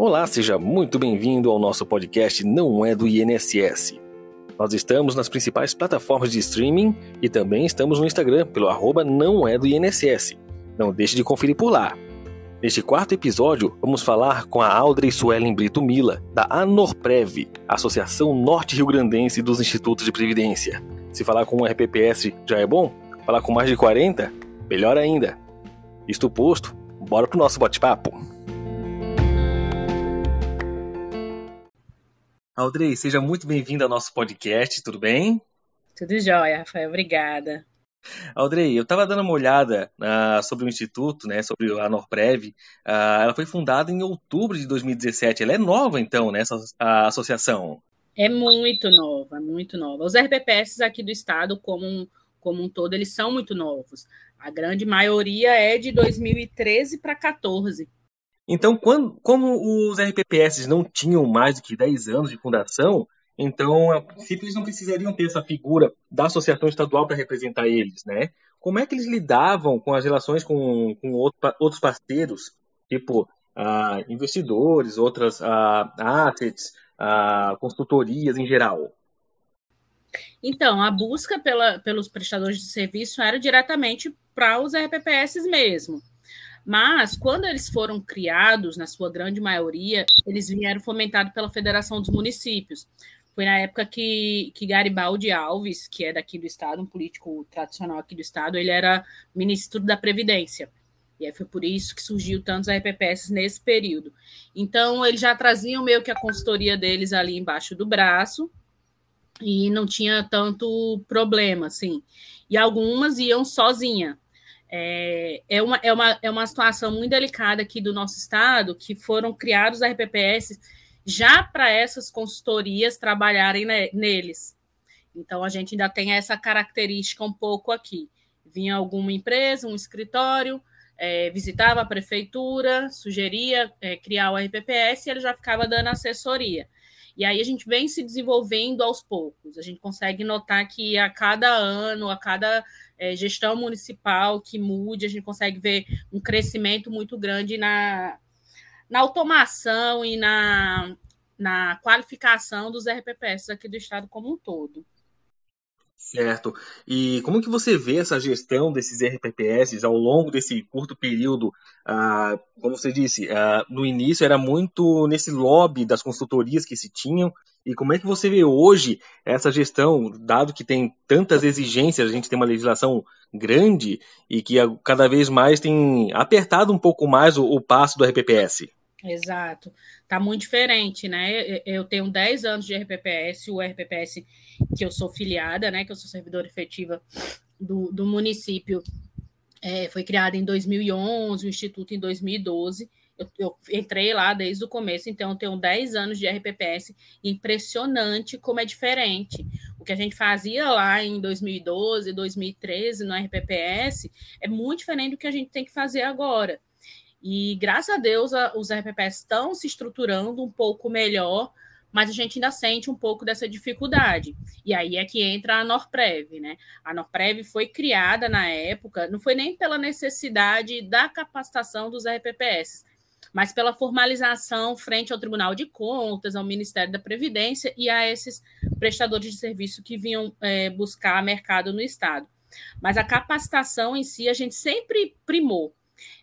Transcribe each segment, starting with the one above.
Olá, seja muito bem-vindo ao nosso podcast Não é do INSS. Nós estamos nas principais plataformas de streaming e também estamos no Instagram pelo arroba Não é do INSS. Não deixe de conferir por lá. Neste quarto episódio, vamos falar com a Audrey Suelen Brito Mila, da ANORPREV, Associação Norte Rio Grandense dos Institutos de Previdência. Se falar com um RPPS já é bom? Falar com mais de 40? Melhor ainda. Isto posto, bora pro nosso bate-papo. Audrey, seja muito bem-vinda ao nosso podcast, tudo bem? Tudo jóia, Rafael, obrigada. Audrey, eu estava dando uma olhada uh, sobre o Instituto, né, sobre a Norprev. Uh, ela foi fundada em outubro de 2017. Ela é nova, então, né, essa a associação? É muito nova, muito nova. Os RPPS aqui do estado, como um, como um todo, eles são muito novos. A grande maioria é de 2013 para 2014. Então, quando, como os RPPS não tinham mais do que 10 anos de fundação, então, a princípio, eles não precisariam ter essa figura da associação estadual para representar eles, né? Como é que eles lidavam com as relações com, com outro, outros parceiros, tipo ah, investidores, outras ah, assets, ah, consultorias em geral? Então, a busca pela, pelos prestadores de serviço era diretamente para os RPPS mesmo. Mas, quando eles foram criados, na sua grande maioria, eles vieram fomentados pela Federação dos Municípios. Foi na época que, que Garibaldi Alves, que é daqui do Estado, um político tradicional aqui do Estado, ele era ministro da Previdência. E aí foi por isso que surgiu tantos RPPS nesse período. Então, eles já traziam meio que a consultoria deles ali embaixo do braço, e não tinha tanto problema, assim. E algumas iam sozinha. É, é, uma, é, uma, é uma situação muito delicada aqui do nosso estado, que foram criados RPPS já para essas consultorias trabalharem ne, neles. Então, a gente ainda tem essa característica um pouco aqui. Vinha alguma empresa, um escritório, é, visitava a prefeitura, sugeria é, criar o RPPS e ele já ficava dando assessoria. E aí a gente vem se desenvolvendo aos poucos. A gente consegue notar que a cada ano, a cada é, gestão municipal que mude, a gente consegue ver um crescimento muito grande na, na automação e na, na qualificação dos RPPS aqui do estado como um todo. Certo. E como que você vê essa gestão desses RPPS ao longo desse curto período? Ah, como você disse, ah, no início era muito nesse lobby das consultorias que se tinham. E como é que você vê hoje essa gestão, dado que tem tantas exigências, a gente tem uma legislação grande e que cada vez mais tem apertado um pouco mais o, o passo do RPPS? Exato. Está muito diferente, né? Eu tenho 10 anos de RPPS, o RPPS que eu sou filiada, né? Que eu sou servidora efetiva do, do município, é, foi criado em 2011, o Instituto em 2012. Eu, entrei lá desde o começo, então tenho 10 anos de RPPS. Impressionante como é diferente. O que a gente fazia lá em 2012, 2013 no RPPS é muito diferente do que a gente tem que fazer agora. E graças a Deus os RPPs estão se estruturando um pouco melhor, mas a gente ainda sente um pouco dessa dificuldade. E aí é que entra a Norprev, né? A Norprev foi criada na época, não foi nem pela necessidade da capacitação dos RPPS, mas pela formalização frente ao Tribunal de Contas, ao Ministério da Previdência e a esses prestadores de serviço que vinham é, buscar mercado no Estado. Mas a capacitação em si a gente sempre primou.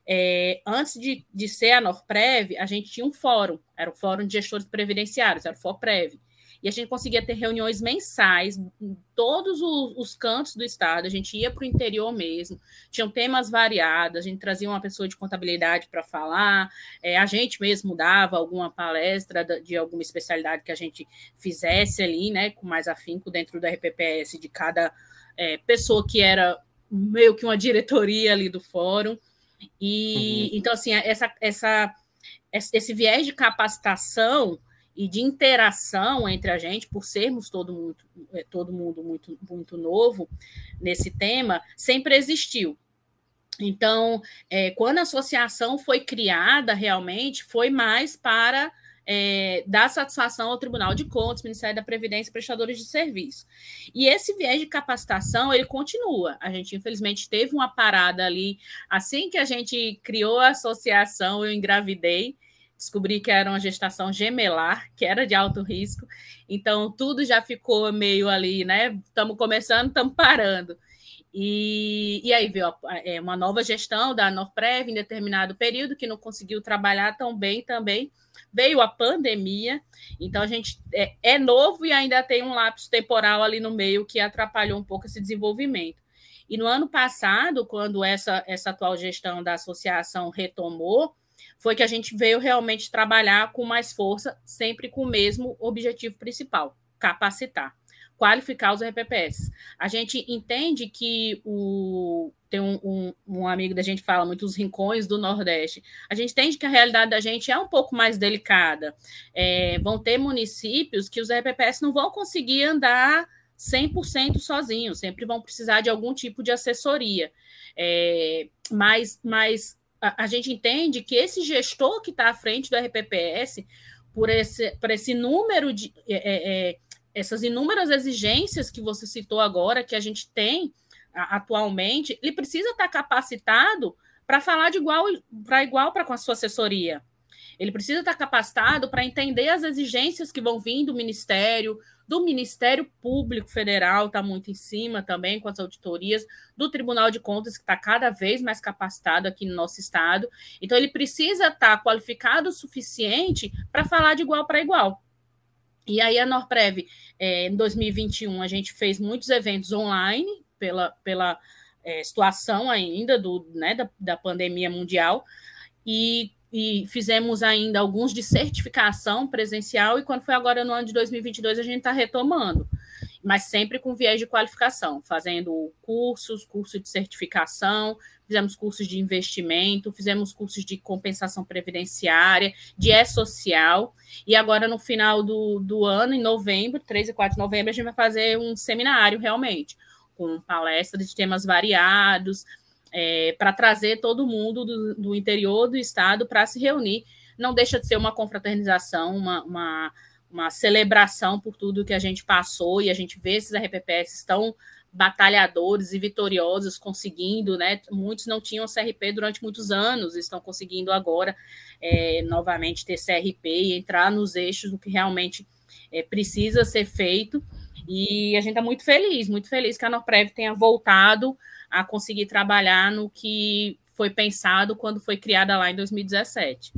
É, antes de, de ser a Norprev, a gente tinha um fórum, era o Fórum de Gestores Previdenciários, era o FOPREV. E a gente conseguia ter reuniões mensais em todos os, os cantos do estado, a gente ia para o interior mesmo, tinham temas variados, a gente trazia uma pessoa de contabilidade para falar, é, a gente mesmo dava alguma palestra de alguma especialidade que a gente fizesse ali, né, com mais afinco dentro do RPPS de cada é, pessoa que era meio que uma diretoria ali do fórum. E uhum. então, assim, essa, essa, esse viés de capacitação e de interação entre a gente, por sermos todo mundo, é, todo mundo muito, muito novo nesse tema, sempre existiu. Então, é, quando a associação foi criada, realmente foi mais para é, dar satisfação ao Tribunal de Contas, Ministério da Previdência e prestadores de serviço. E esse viés de capacitação, ele continua. A gente, infelizmente, teve uma parada ali, assim que a gente criou a associação, eu engravidei, descobri que era uma gestação gemelar, que era de alto risco, então tudo já ficou meio ali, né? Estamos começando, estamos parando. E, e aí veio é, uma nova gestão da Norprev em determinado período, que não conseguiu trabalhar tão bem também. Veio a pandemia, então a gente é, é novo e ainda tem um lapso temporal ali no meio que atrapalhou um pouco esse desenvolvimento. E no ano passado, quando essa, essa atual gestão da associação retomou, foi que a gente veio realmente trabalhar com mais força, sempre com o mesmo objetivo principal: capacitar qualificar os RPPS. A gente entende que o tem um, um, um, amigo da gente que fala muito os rincões do Nordeste. A gente entende que a realidade da gente é um pouco mais delicada. É, vão ter municípios que os RPPS não vão conseguir andar 100% sozinhos, sempre vão precisar de algum tipo de assessoria. É, mas mas a, a, gente entende que esse gestor que está à frente do RPPS, por esse, por esse número de. É, é essas inúmeras exigências que você citou agora, que a gente tem atualmente, ele precisa estar capacitado para falar de igual para igual para com a sua assessoria. Ele precisa estar capacitado para entender as exigências que vão vir do Ministério, do Ministério Público Federal, está muito em cima também com as auditorias, do Tribunal de Contas, que está cada vez mais capacitado aqui no nosso estado. Então, ele precisa estar qualificado o suficiente para falar de igual para igual. E aí a Norprev, é, em 2021, a gente fez muitos eventos online pela, pela é, situação ainda do, né, da, da pandemia mundial e, e fizemos ainda alguns de certificação presencial e quando foi agora no ano de 2022 a gente está retomando. Mas sempre com viés de qualificação, fazendo cursos, curso de certificação, fizemos cursos de investimento, fizemos cursos de compensação previdenciária, de E-Social, e agora no final do, do ano, em novembro, 3 e 4 de novembro, a gente vai fazer um seminário realmente, com palestra de temas variados, é, para trazer todo mundo do, do interior do estado para se reunir. Não deixa de ser uma confraternização, uma, uma uma celebração por tudo que a gente passou e a gente vê esses RPPS estão batalhadores e vitoriosos conseguindo, né? Muitos não tinham CRP durante muitos anos, estão conseguindo agora é, novamente ter CRP e entrar nos eixos do que realmente é, precisa ser feito. E a gente está muito feliz, muito feliz que a Norprev tenha voltado a conseguir trabalhar no que foi pensado quando foi criada lá em 2017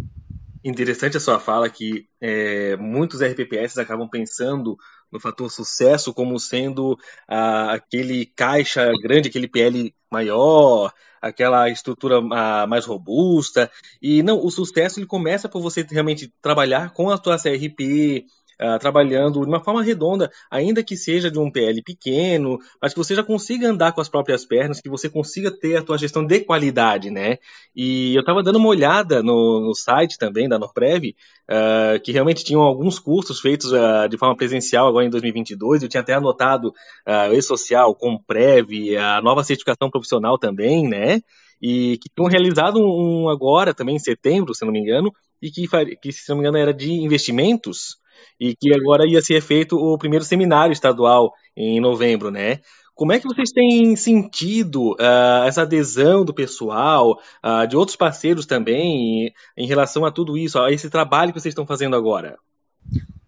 interessante a sua fala que é, muitos RPPS acabam pensando no fator sucesso como sendo ah, aquele caixa grande, aquele PL maior, aquela estrutura ah, mais robusta. E não, o sucesso ele começa por você realmente trabalhar com a tua CRP, uh, trabalhando de uma forma redonda, ainda que seja de um PL pequeno, mas que você já consiga andar com as próprias pernas, que você consiga ter a tua gestão de qualidade, né? E eu estava dando uma olhada no, no site também da Norprev, uh, que realmente tinham alguns cursos feitos uh, de forma presencial agora em 2022, eu tinha até anotado uh, o E-Social, Comprev, a nova certificação profissional também, né? e que tinham realizado um agora também em setembro, se não me engano, e que, que se não me engano era de investimentos, e que agora ia ser feito o primeiro seminário estadual em novembro, né? Como é que vocês têm sentido uh, essa adesão do pessoal, uh, de outros parceiros também, em, relação a tudo isso, a esse trabalho que vocês estão fazendo agora?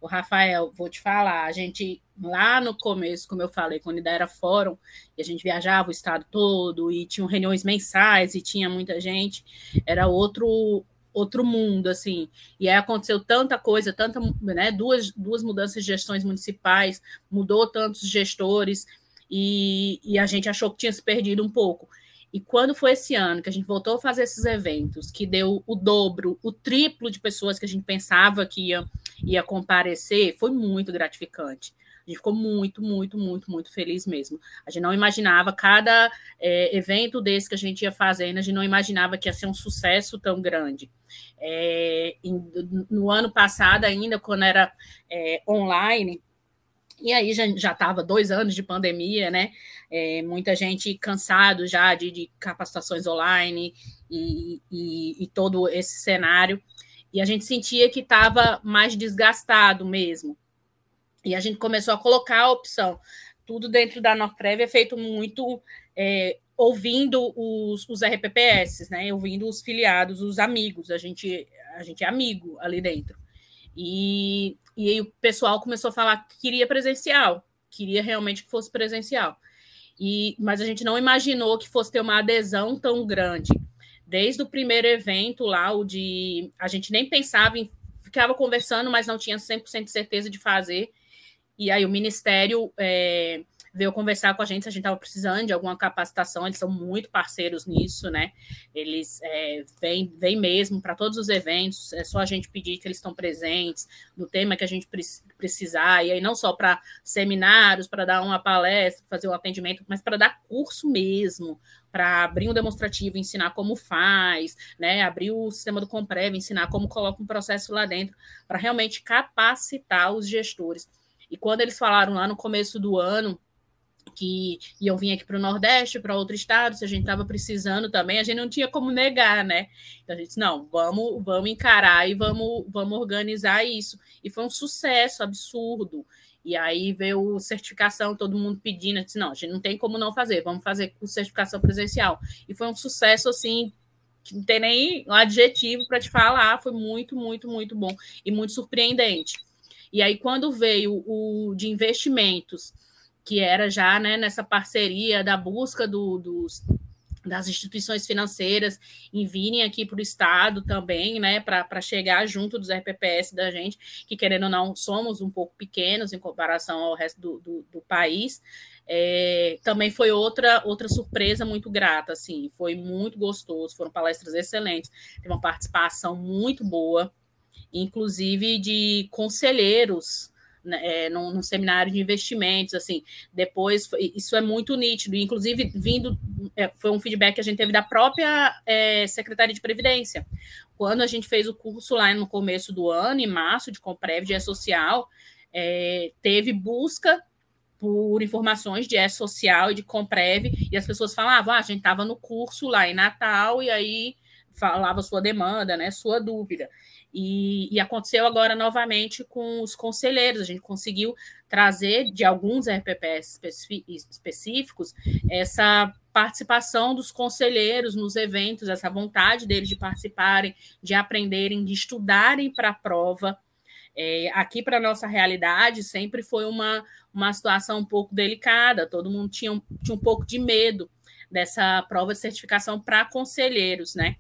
O Rafael, vou te falar, a gente lá no começo, como eu falei, quando ainda era fórum, e a gente viajava o estado todo, e tinham reuniões mensais, e tinha muita gente, era outro outro mundo, assim. E aí aconteceu tanta coisa, tanta, né, duas, duas mudanças de gestões municipais, mudou tantos gestores, e, e a gente achou que tinha se perdido um pouco. E quando foi esse ano que a gente voltou a fazer esses eventos, que deu o dobro, o triplo de pessoas que a gente pensava que ia, ia comparecer, foi muito gratificante. Gente ficou muito, muito, muito, muito feliz mesmo. A gente não imaginava, cada é, evento desse que a gente ia fazendo, a gente não imaginava que ia ser um sucesso tão grande. É, no ano passado, ainda, quando era é, online, e aí já estava dois anos de pandemia, né? É, muita gente cansado já de, de capacitações online e, e, e, todo esse cenário. E a gente sentia que estava mais desgastado mesmo. E a gente começou a colocar a opção. Tudo dentro da Norprev é feito muito é, ouvindo os, os RPPS, né? Ouvindo os filiados, os amigos. A gente, a gente é amigo ali dentro. E, e aí o pessoal começou a falar que queria presencial, queria realmente que fosse presencial. E, mas a gente não imaginou que fosse ter uma adesão tão grande. Desde o primeiro evento lá, o de. A gente nem pensava em. Ficava conversando, mas não tinha 100% de certeza de fazer. E aí o Ministério é, veio conversar com a gente se a gente estava precisando de alguma capacitação, eles são muito parceiros nisso, né? Eles é, vêm, vêm mesmo para todos os eventos, é só a gente pedir que eles estão presentes no tema que a gente precisar, e aí não só para seminários, para dar uma palestra, fazer um atendimento, mas para dar curso mesmo, para abrir um demonstrativo, ensinar como faz, né? Abrir o sistema do Comprev, ensinar como coloca um processo lá dentro, para realmente capacitar os gestores. E quando eles falaram lá no começo do ano que iam vir aqui para o Nordeste, para outro estado, se a gente estava precisando também, a gente não tinha como negar, né? Então a gente disse, não, vamos, vamos encarar e vamos, vamos organizar isso. E foi um sucesso absurdo. E aí veio certificação, todo mundo pedindo, disse, não, a gente não tem como não fazer, vamos fazer com certificação presencial. E foi um sucesso, assim, que não tem nem um adjetivo para te falar, foi muito, muito, muito bom e muito surpreendente. E aí, quando veio o de investimentos, que era já né, nessa parceria da busca do, dos, das instituições financeiras em virem aqui para o Estado também, né, para chegar junto dos RPPS da gente, que querendo ou não, somos um pouco pequenos em comparação ao resto do, do, do país. É, também foi outra outra surpresa muito grata, assim, foi muito gostoso, foram palestras excelentes, teve uma participação muito boa, inclusive de conselheiros né, é, num, num, seminário de investimentos, assim, depois, isso é muito nítido, inclusive vindo, é, foi um feedback que a gente teve da própria é, Secretaria de Previdência, quando a gente fez o curso lá no começo do ano, em março, de Comprev, de E-Social, é, teve busca por informações de E-Social e de Comprev, e as pessoas falavam, ah, a gente estava no curso lá em Natal, e aí falava sua demanda, né, sua dúvida. E, e, aconteceu agora novamente com os conselheiros. A gente conseguiu trazer de alguns RPPs específicos essa participação dos conselheiros nos eventos, essa vontade deles de participarem, de aprenderem, de estudarem para a prova. É, aqui, para nossa realidade, sempre foi uma, uma situação um pouco delicada, todo mundo tinha um, tinha um pouco de medo dessa prova de certificação para conselheiros, né?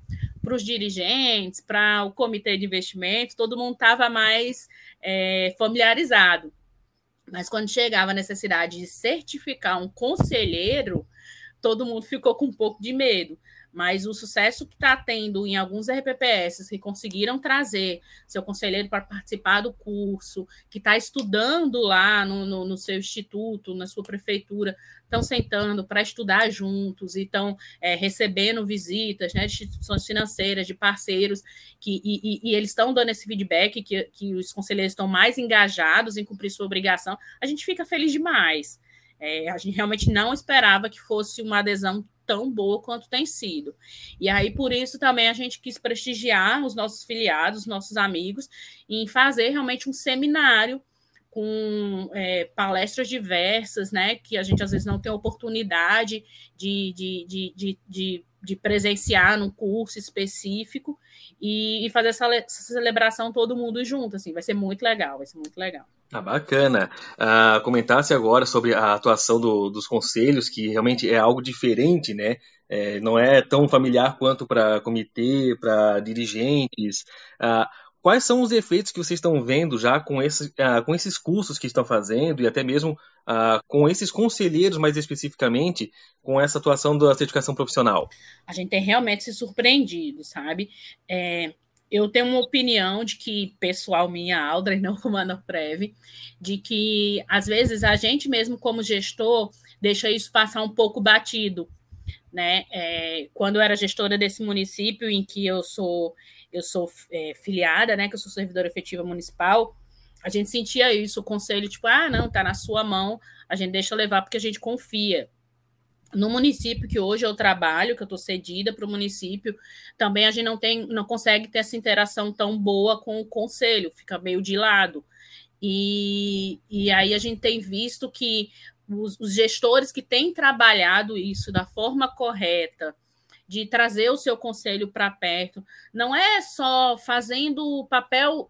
Para os dirigentes, para o comitê de investimento, todo mundo estava mais é, familiarizado. Mas quando chegava a necessidade de certificar um conselheiro, todo mundo ficou com um pouco de medo mas o sucesso que está tendo em alguns RPPS que conseguiram trazer seu conselheiro para participar do curso, que está estudando lá no, no, no, seu instituto, na sua prefeitura, estão sentando para estudar juntos e estão é, recebendo visitas né, de instituições financeiras, de parceiros, que, e, e, e eles estão dando esse feedback que, que os conselheiros estão mais engajados em cumprir sua obrigação, a gente fica feliz demais. É, a gente realmente não esperava que fosse uma adesão tão boa quanto tem sido. E aí, por isso, também a gente quis prestigiar os nossos filiados, nossos amigos, em fazer realmente um seminário com é, palestras diversas, né? Que a gente às vezes não tem oportunidade de, de, de, de, de, de presenciar num curso específico e, e fazer essa, essa, celebração todo mundo junto, assim, vai ser muito legal, vai ser muito legal. Ah, bacana. Uh, comentasse agora sobre a atuação do, dos conselhos, que realmente é algo diferente, né? É, não é tão familiar quanto para comitê, para dirigentes. Uh, quais são os efeitos que vocês estão vendo já com, esse, uh, com esses cursos que estão fazendo e até mesmo com esses conselheiros, mais especificamente, com essa atuação da certificação profissional? A gente tem realmente se surpreendido, sabe? É eu tenho uma opinião de que, pessoal minha, Aldra, não como a Prev, de que às vezes a gente mesmo como gestor deixa isso passar um pouco batido, né? É, quando eu era gestora desse município em que eu sou eu sou é, filiada, né? Que eu sou servidora efetiva municipal, a gente sentia isso, o conselho tipo, ah, não, tá na sua mão, a gente deixa levar porque a gente confia no município que hoje eu trabalho, que eu estou cedida para o município, também a gente não tem, não consegue ter essa interação tão boa com o conselho, fica meio de lado. E, e aí a gente tem visto que os, os gestores que têm trabalhado isso da forma correta, de trazer o seu conselho para perto. Não é só fazendo o papel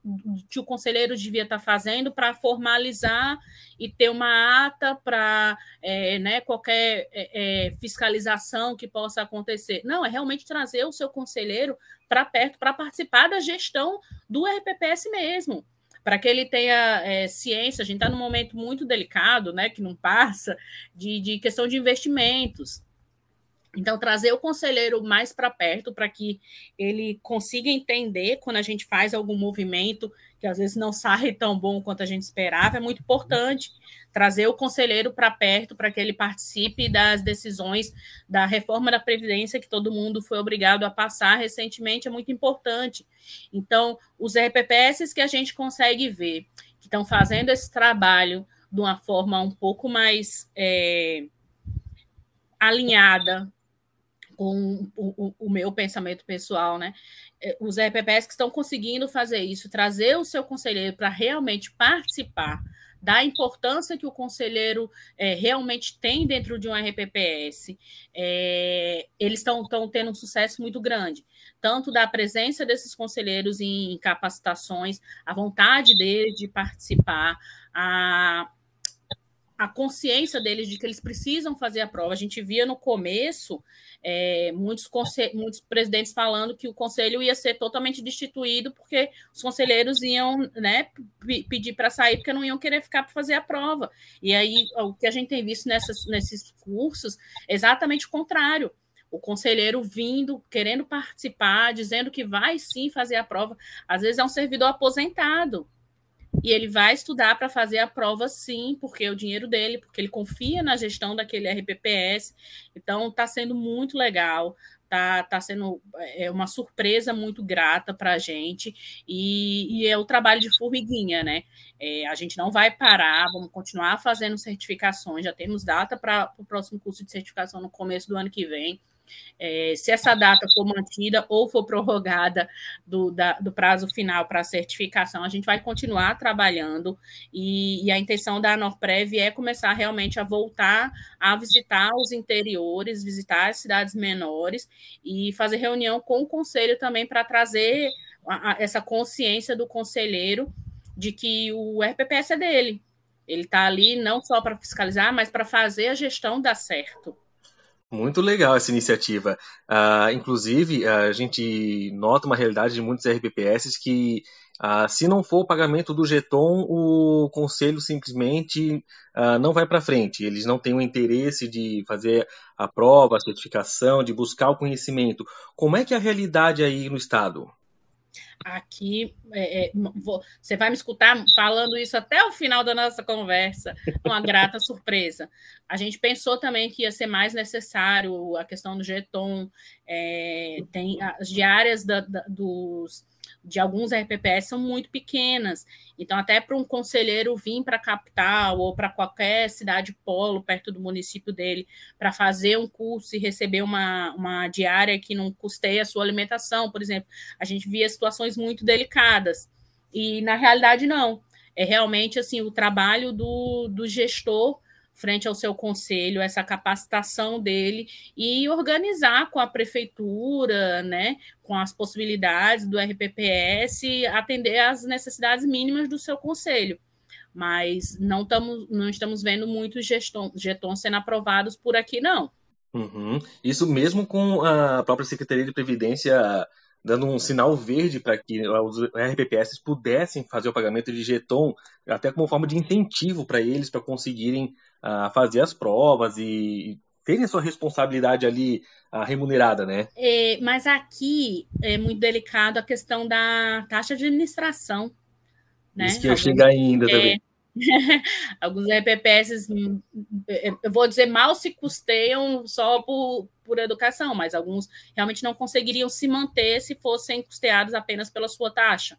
que o conselheiro devia estar tá fazendo para formalizar e ter uma ata para é, né, qualquer é, é, fiscalização que possa acontecer. Não, é realmente trazer o seu conselheiro para perto para participar da gestão do RPPS mesmo para que ele tenha é, ciência, a gente está num momento muito delicado, né, que não passa, de, de questão de investimentos. Então, trazer o conselheiro mais para perto para que ele consiga entender quando a gente faz algum movimento que às vezes não sai tão bom quanto a gente esperava, é muito importante. Trazer o conselheiro para perto para que ele participe das decisões da reforma da Previdência que todo mundo foi obrigado a passar recentemente, é muito importante. Então, os RPPS que a gente consegue ver que estão fazendo esse trabalho de uma forma um pouco mais é, alinhada com o, o, meu pensamento pessoal, né? É, os RPPs que estão conseguindo fazer isso, trazer o seu conselheiro para realmente participar da importância que o conselheiro é, realmente tem dentro de um RPPS, é, eles estão tendo um sucesso muito grande, tanto da presença desses conselheiros em capacitações, a vontade deles de participar, a, a consciência deles de que eles precisam fazer a prova. A gente via no começo é, muitos, muitos presidentes falando que o conselho ia ser totalmente destituído porque os conselheiros iam né, pedir para sair porque não iam querer ficar para fazer a prova. E aí o que a gente tem visto nessas, nesses cursos é exatamente o contrário. O conselheiro vindo, querendo participar, dizendo que vai sim fazer a prova. Às vezes é um servidor aposentado, e ele vai estudar para fazer a prova sim, porque é o dinheiro dele, porque ele confia na gestão daquele RPPS. Então está sendo muito legal, tá, tá sendo é, uma surpresa muito grata para a gente e, e, é o trabalho de formiguinha, né? É, a gente não vai parar, vamos continuar fazendo certificações, já temos data para o próximo curso de certificação no começo do ano que vem. É, se essa data for mantida ou for prorrogada do, da, do prazo final para a certificação, a gente vai continuar trabalhando e, e, a intenção da Norprev é começar realmente a voltar a visitar os interiores, visitar as cidades menores e fazer reunião com o conselho também para trazer a, a, essa consciência do conselheiro de que o RPPS é dele. Ele está ali não só para fiscalizar, mas para fazer a gestão dar certo. Muito legal essa iniciativa. Uh, inclusive, a gente nota uma realidade de muitos RPPS que, uh, se não for o pagamento do jeton, o conselho simplesmente uh, não vai para frente. Eles não têm o interesse de fazer a prova, a certificação, de buscar o conhecimento. Como é que é a realidade aí no Estado? Aqui. É, é, vou, você vai me escutar falando isso até o final da nossa conversa, uma grata surpresa. A gente pensou também que ia ser mais necessário a questão do jeton, é, tem as diárias da, da, dos de alguns RPPS são muito pequenas. Então, até para um conselheiro vir para a capital ou para qualquer cidade polo perto do município dele para fazer um curso e receber uma, uma diária que não custeia a sua alimentação, por exemplo, a gente via situações muito delicadas. E na realidade, não. É realmente assim o trabalho do, do gestor frente ao seu conselho, essa capacitação dele e organizar com a prefeitura, né, com as possibilidades do RPPS, atender às necessidades mínimas do seu conselho. Mas não, tamo, não estamos vendo muitos getons sendo aprovados por aqui, não. Uhum. Isso mesmo com a própria Secretaria de Previdência dando um sinal verde para que os RPPS pudessem fazer o pagamento de jeton, até como forma de incentivo para eles para conseguirem uh, fazer as provas e terem a sua responsabilidade ali uh, remunerada, né? É, mas aqui é muito delicado a questão da taxa de administração. Né? Isso que ia chegar ainda é, também. Alguns RPPS, hum, eu vou dizer, mal se custeiam só por, por educação, mas alguns realmente não conseguiriam se manter se fossem custeados apenas pela sua taxa.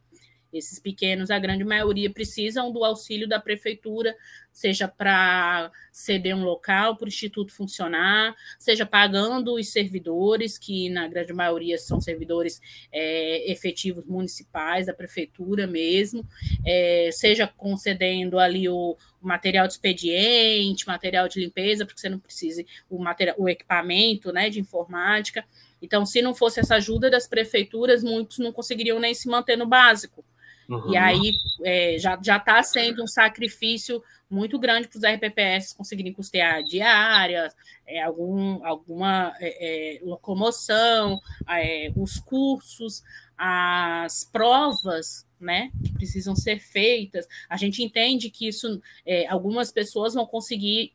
Esses pequenos, a grande maioria, precisam do auxílio da prefeitura, seja para ceder um local para o instituto funcionar, seja pagando os servidores, que na grande maioria são servidores é, efetivos municipais, da prefeitura mesmo, é, seja concedendo ali o, o, material de expediente, material de limpeza, porque você não precise o, material, o equipamento né, de informática. Então, se não fosse essa ajuda das prefeituras, muitos não conseguiriam nem se manter no básico. Uhum. E aí é, já está sendo um sacrifício muito grande para os RPPS conseguirem custear diárias, é, algum, alguma é, é locomoção, é, os cursos, as provas né, que precisam ser feitas. A gente entende que isso, é, algumas pessoas vão conseguir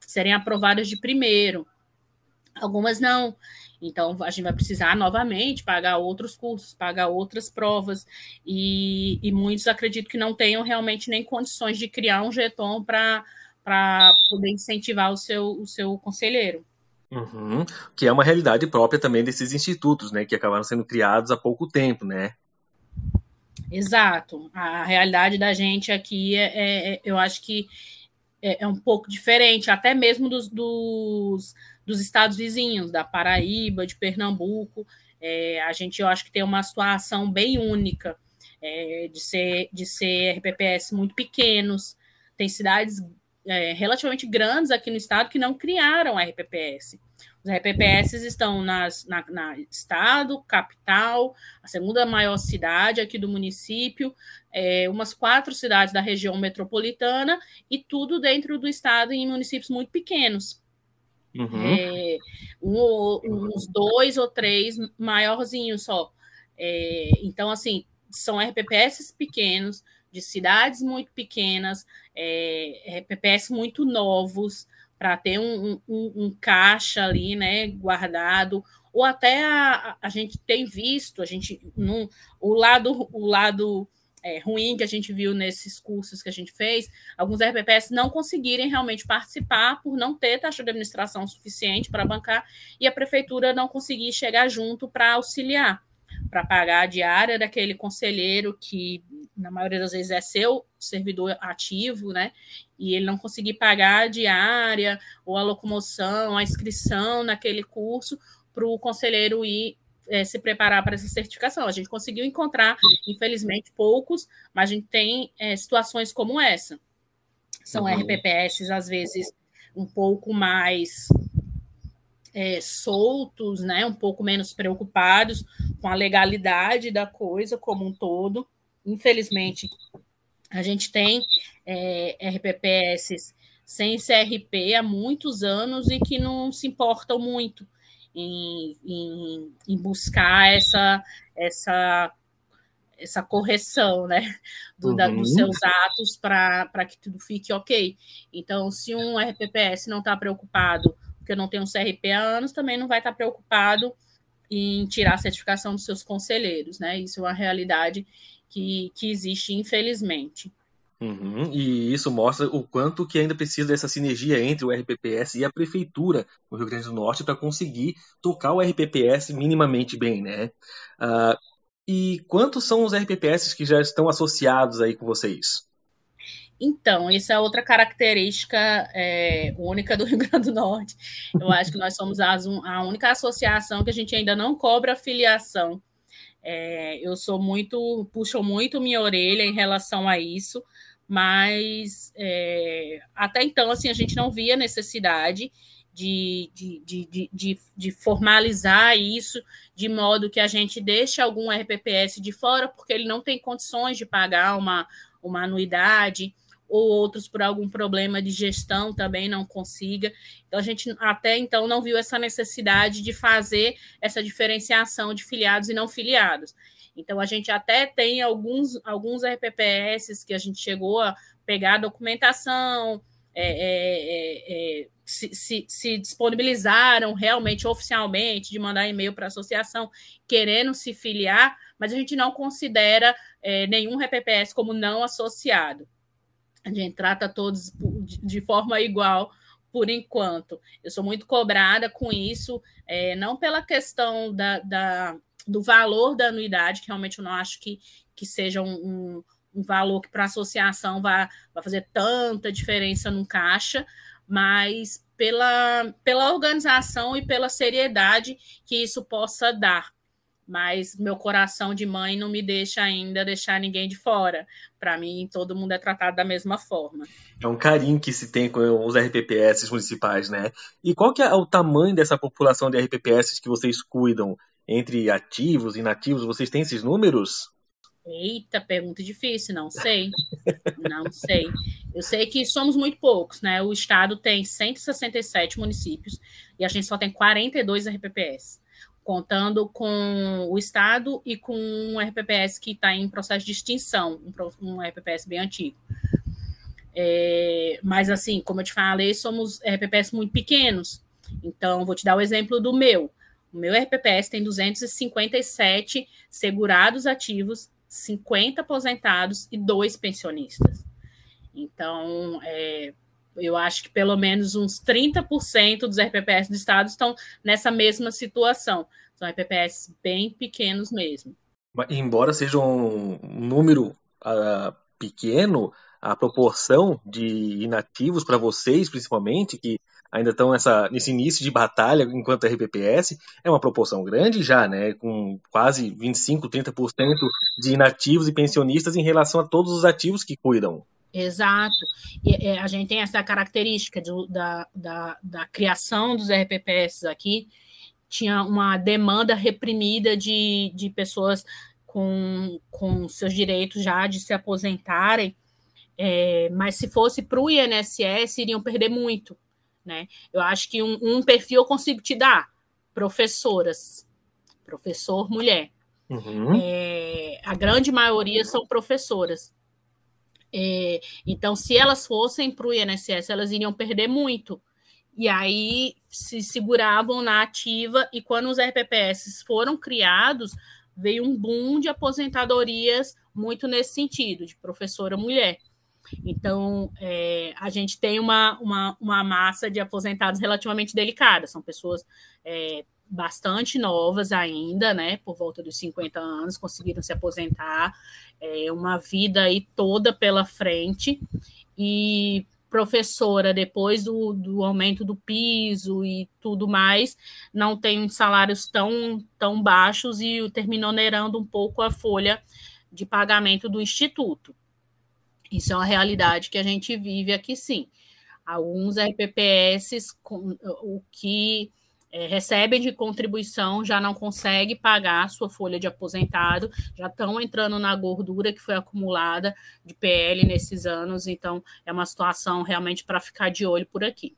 serem aprovadas de primeiro, algumas não. Então, a gente vai precisar novamente pagar outros cursos, pagar outras provas, e, e muitos acredito que não tenham realmente nem condições de criar um jeton para poder incentivar o seu, o seu conselheiro. Uhum. Que é uma realidade própria também desses institutos, né? Que acabaram sendo criados há pouco tempo, né? Exato. A realidade da gente aqui é, é, é eu acho que é, é, um pouco diferente, até mesmo dos, dos dos estados vizinhos, da Paraíba, de Pernambuco. É, a gente, eu acho que tem uma situação bem única é, de, ser, de ser RPPS muito pequenos. Tem cidades é, relativamente grandes aqui no estado que não criaram RPPS. Os RPPS estão nas, na, na, estado, capital, a segunda maior cidade aqui do município, é, umas quatro cidades da região metropolitana e tudo dentro do estado em municípios muito pequenos. Uhum. É, um, uns dois ou três maiorzinhos só. É, então, assim, são RPPS pequenos, de cidades muito pequenas, é, RPPS muito novos, para ter um, um, um, caixa ali, né, guardado, ou até a, a gente tem visto, a gente, num, o lado, o lado é, ruim que a gente viu nesses cursos que a gente fez, alguns RPPS não conseguirem realmente participar por não ter taxa de administração suficiente para bancar e a prefeitura não conseguir chegar junto para auxiliar, para pagar a diária daquele conselheiro que, na maioria das vezes, é seu servidor ativo, né? E ele não conseguir pagar a diária ou a locomoção, a inscrição naquele curso para o conselheiro ir é, se preparar para essa certificação. A gente conseguiu encontrar, infelizmente, poucos, mas a gente tem é, situações como essa. São uhum. RPPS, às vezes, um pouco mais é, soltos, né? um pouco menos preocupados com a legalidade da coisa como um todo. Infelizmente, a gente tem é, RPPS sem CRP há muitos anos e que não se importam muito em, em, em buscar essa, essa, essa correção né, do, uhum. da, dos uhum. seus atos para que tudo fique ok. Então, se um RPPS não está preocupado, porque não tem um CRP há anos, também não vai estar tá preocupado em tirar a certificação dos seus conselheiros. Né? Isso é uma realidade que, que existe, infelizmente. Uhum, e isso mostra o quanto que ainda precisa dessa sinergia entre o RPPS e a prefeitura do Rio Grande do Norte para conseguir tocar o RPPS minimamente bem, né? Uh, e quantos são os RPPS que já estão associados aí com vocês? Então, isso é outra característica é, única do Rio Grande do Norte. Eu acho que nós somos as, a única associação que a gente ainda não cobra filiação. É, eu sou muito, puxo muito minha orelha em relação a isso, mas é, até então assim a gente não via necessidade de, de, de, de, de formalizar isso de modo que a gente deixe algum RPPS de fora, porque ele não tem condições de pagar uma, uma anuidade, ou outros por algum problema de gestão também não consiga. Então, a gente até então não viu essa necessidade de fazer essa diferenciação de filiados e não filiados. Então, a gente até tem alguns, alguns RPPS que a gente chegou a pegar a documentação, é, é, é, é, se, se, se, disponibilizaram realmente oficialmente de mandar e-mail para a associação querendo se filiar, mas a gente não considera é, nenhum RPPS como não associado. A gente trata todos de forma igual por enquanto. Eu sou muito cobrada com isso, é, não pela questão da, da do valor da anuidade, que realmente eu não acho que, que seja um, um, um valor que para a associação vai, fazer tanta diferença no caixa, mas pela, pela organização e pela seriedade que isso possa dar. Mas meu coração de mãe não me deixa ainda deixar ninguém de fora. Para mim, todo mundo é tratado da mesma forma. É um carinho que se tem com os RPPS municipais, né? E qual que é o tamanho dessa população de RPPS que vocês cuidam? Entre ativos e inativos, vocês têm esses números? Eita, pergunta difícil, não sei. Não sei. Eu sei que somos muito poucos, né? O estado tem 167 municípios e a gente só tem 42 RPPS, contando com o estado e com um RPPS que está em processo de extinção, um RPPS bem antigo. É, mas, assim, como eu te falei, somos RPPS muito pequenos. Então, vou te dar o exemplo do meu. O meu RPPS tem 257 segurados ativos 50 aposentados e dois pensionistas. Então, é, eu acho que pelo menos uns 30% dos RPPS do Estado estão nessa mesma situação. São RPPS bem pequenos mesmo. Embora seja um número uh, pequeno, a proporção de inativos para vocês, principalmente, que ainda estão nessa, nesse início de batalha enquanto RPPS, é uma proporção grande já, né? Com quase 25, 30% de inativos e pensionistas em relação a todos os ativos que cuidam. Exato. E é, a gente tem essa característica de, da, da, da criação dos RPPS aqui, tinha uma demanda reprimida de, de pessoas com, com seus direitos já de se aposentarem, é, mas se fosse para o INSS, iriam perder muito. Né? Eu acho que um, um perfil eu consigo te dar: professoras, professor mulher. Uhum. É, a grande maioria são professoras. É, então, se elas fossem para o INSS, elas iriam perder muito. E aí se seguravam na ativa, e quando os RPPS foram criados, veio um boom de aposentadorias muito nesse sentido, de professora mulher. Então, é, a gente tem uma, uma, uma, massa de aposentados relativamente delicada, são pessoas é, bastante novas ainda, né, por volta dos 50 anos, conseguiram se aposentar, é, uma vida aí toda pela frente, e professora, depois do, do aumento do piso e tudo mais, não tem salários tão, tão baixos e terminou onerando um pouco a folha de pagamento do instituto. Isso é uma realidade que a gente vive aqui, sim. Alguns RPPS, o que é, recebem de contribuição já não consegue pagar a sua folha de aposentado, já estão entrando na gordura que foi acumulada de PL nesses anos, então é uma situação realmente para ficar de olho por aqui.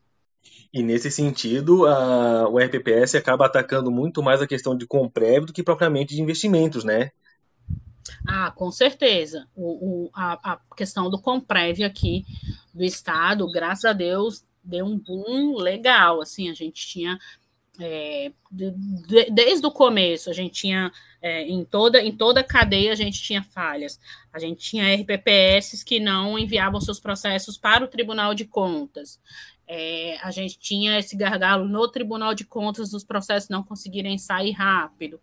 E nesse sentido, a, o RPPS acaba atacando muito mais a questão de comprévio do que propriamente de investimentos, né? Ah, com certeza. O, o, a, a questão do Comprev aqui do Estado, graças a Deus, deu um boom legal. Assim, a gente tinha é, de, de, desde o começo a gente tinha é, em toda em toda a cadeia a gente tinha falhas. A gente tinha RPPS que não enviavam seus processos para o Tribunal de Contas. É, a gente tinha esse gargalo no Tribunal de Contas dos processos não conseguirem sair rápido.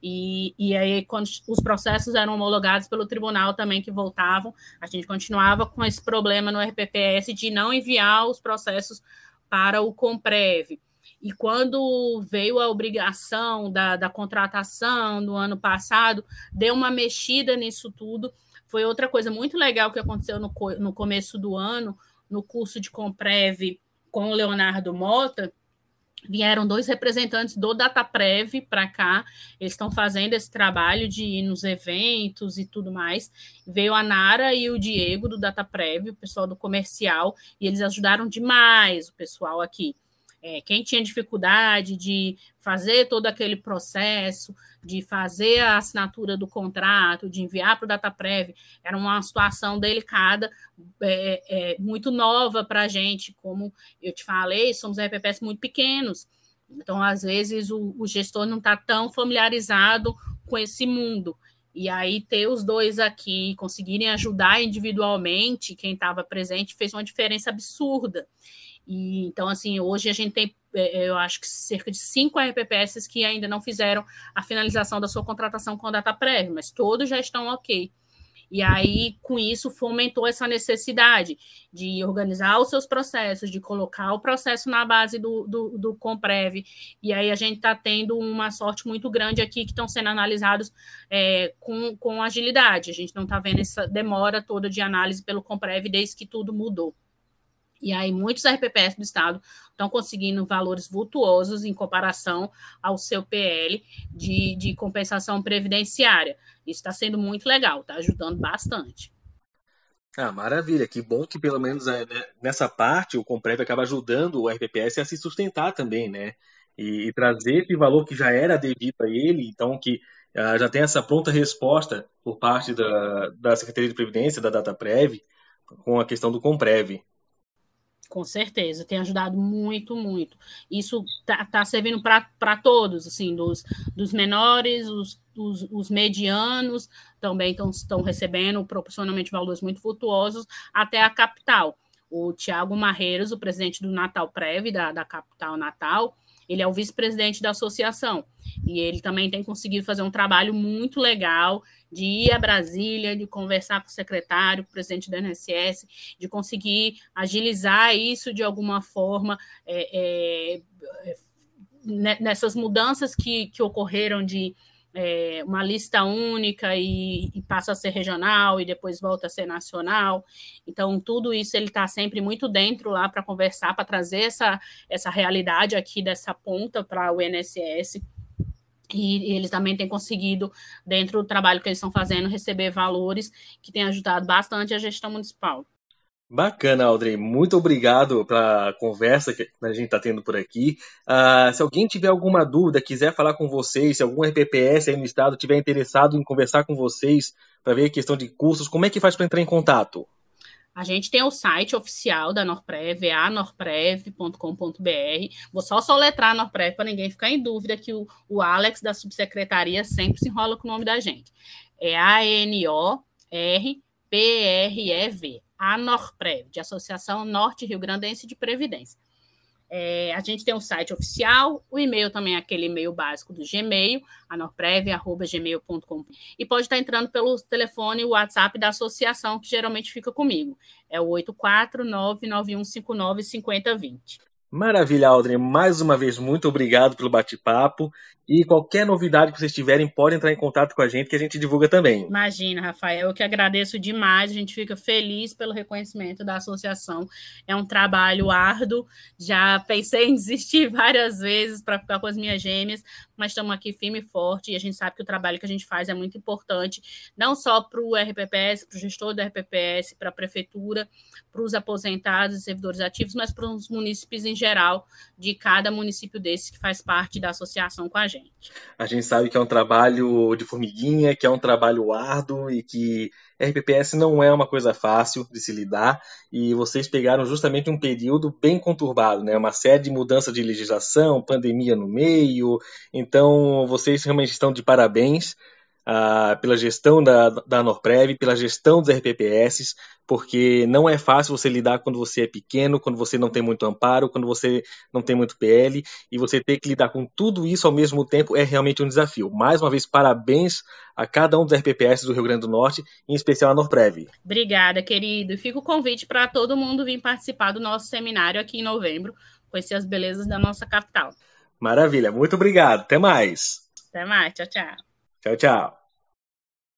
E, e aí, quando os processos eram homologados pelo tribunal também que voltavam, a gente continuava com esse problema no RPPS de não enviar os processos para o Comprev. E quando veio a obrigação da, da contratação no ano passado, deu uma mexida nisso tudo. Foi outra coisa muito legal que aconteceu no, no começo do ano, no curso de Comprev com o Leonardo Mota, vieram dois representantes do DataPrev para cá, eles estão fazendo esse trabalho de ir nos eventos e tudo mais. Veio a Nara e o Diego do DataPrev, o pessoal do comercial, e eles ajudaram demais o pessoal aqui. É, quem tinha dificuldade de fazer todo aquele processo, de fazer a assinatura do contrato, de enviar para o DataPrev, era uma situação delicada, é, é, muito nova para a gente, como eu te falei, somos RPPs muito pequenos, então, às vezes, o, o gestor não está tão familiarizado com esse mundo. E aí, ter os dois aqui, conseguirem ajudar individualmente, quem estava presente, fez uma diferença absurda. E, então, assim, hoje a gente tem, é, é, eu acho que cerca de cinco RPPS que ainda não fizeram a finalização da sua contratação com a data prévia, mas todos já estão ok. E aí, com isso, fomentou essa necessidade de organizar os seus processos, de colocar o processo na base do, do, do Comprev. E aí a gente está tendo uma sorte muito grande aqui que estão sendo analisados é, com, com agilidade. A gente não está vendo essa demora toda de análise pelo Comprev desde que tudo mudou. E aí, muitos RPPS do Estado estão conseguindo valores vultuosos em comparação ao seu PL de, de compensação previdenciária. Isso está sendo muito legal, está ajudando bastante. Ah, maravilha. Que bom que pelo menos é, né, nessa parte o Comprev acaba ajudando o RPPS a se sustentar também, né? E, trazer esse valor que já era devido a ele, então que uh, já tem essa pronta resposta por parte da, da Secretaria de Previdência, da DataPrev, com a questão do Comprev. Com certeza, tem ajudado muito, muito. Isso tá, tá servindo para todos, assim, dos, dos menores, os, os, os medianos também estão recebendo proporcionalmente valores muito vultuosos, até a capital. O Tiago Marreiros, o presidente do Natal Prev, da, da capital Natal, ele é o vice-presidente da associação e ele também tem conseguido fazer um trabalho muito legal de ir a Brasília, de conversar com o secretário, com o presidente da NSS, de conseguir agilizar isso de alguma forma. É, é, nessas mudanças que, que ocorreram de é, uma lista única e, e, passa a ser regional e depois volta a ser nacional. Então, tudo isso ele está sempre muito dentro lá para conversar, para trazer essa, essa realidade aqui dessa ponta para o INSS. E, e eles também têm conseguido, dentro do trabalho que eles estão fazendo, receber valores que têm ajudado bastante a gestão municipal. Bacana, Audrey. Muito obrigado pela conversa que a gente está tendo por aqui. Uh, se alguém tiver alguma dúvida, quiser falar com vocês, se algum RPPS aí no estado tiver interessado em conversar com vocês para ver a questão de cursos, como é que faz para entrar em contato? A gente tem o site oficial da Norprev, anorprev.com.br. Vou só soletrar a Norprev para ninguém ficar em dúvida que o, o Alex da subsecretaria sempre se enrola com o nome da gente. É A-N-O-R-P-R-E-V a Norprev, de Associação Norte Rio Grandense de Previdência. É, a gente tem um site oficial, o e-mail também é aquele e-mail básico do Gmail, anorprev.gmail.com. E pode estar entrando pelo telefone e WhatsApp da associação, que geralmente fica comigo. É o 84991595020. Maravilha, Aldrin. Mais uma vez, muito obrigado pelo bate-papo. E qualquer novidade que vocês tiverem, pode entrar em contato com a gente, que a gente divulga também. Imagina, Rafael, eu que agradeço demais. A gente fica feliz pelo reconhecimento da associação. É um trabalho árduo. Já pensei em desistir várias vezes para ficar com as minhas gêmeas, mas estamos aqui firme e forte. E a gente sabe que o trabalho que a gente faz é muito importante, não só para o RPPS, para o gestor do RPPS, para a prefeitura, para os aposentados e servidores ativos, mas para os munícipes em geral de cada município desse que faz parte da associação com a gente. A gente sabe que é um trabalho de formiguinha, que é um trabalho árduo e que RPPS não é uma coisa fácil de se lidar e vocês pegaram justamente um período bem conturbado, né? Uma série de mudanças de legislação, pandemia no meio. Então, vocês realmente estão de parabéns pela gestão da, da Norprev, pela gestão dos RPPS, porque não é fácil você lidar quando você é pequeno, quando você não tem muito amparo, quando você não tem muito PL, e você ter que lidar com tudo isso ao mesmo tempo é realmente um desafio. Mais uma vez, parabéns a cada um dos RPPS do Rio Grande do Norte, em especial a Norprev. Obrigada, querido. E fica o convite para todo mundo vir participar do nosso seminário aqui em novembro, conhecer as belezas da nossa capital. Maravilha, muito obrigado. Até mais. Até mais, tchau, tchau. Tchau, tchau.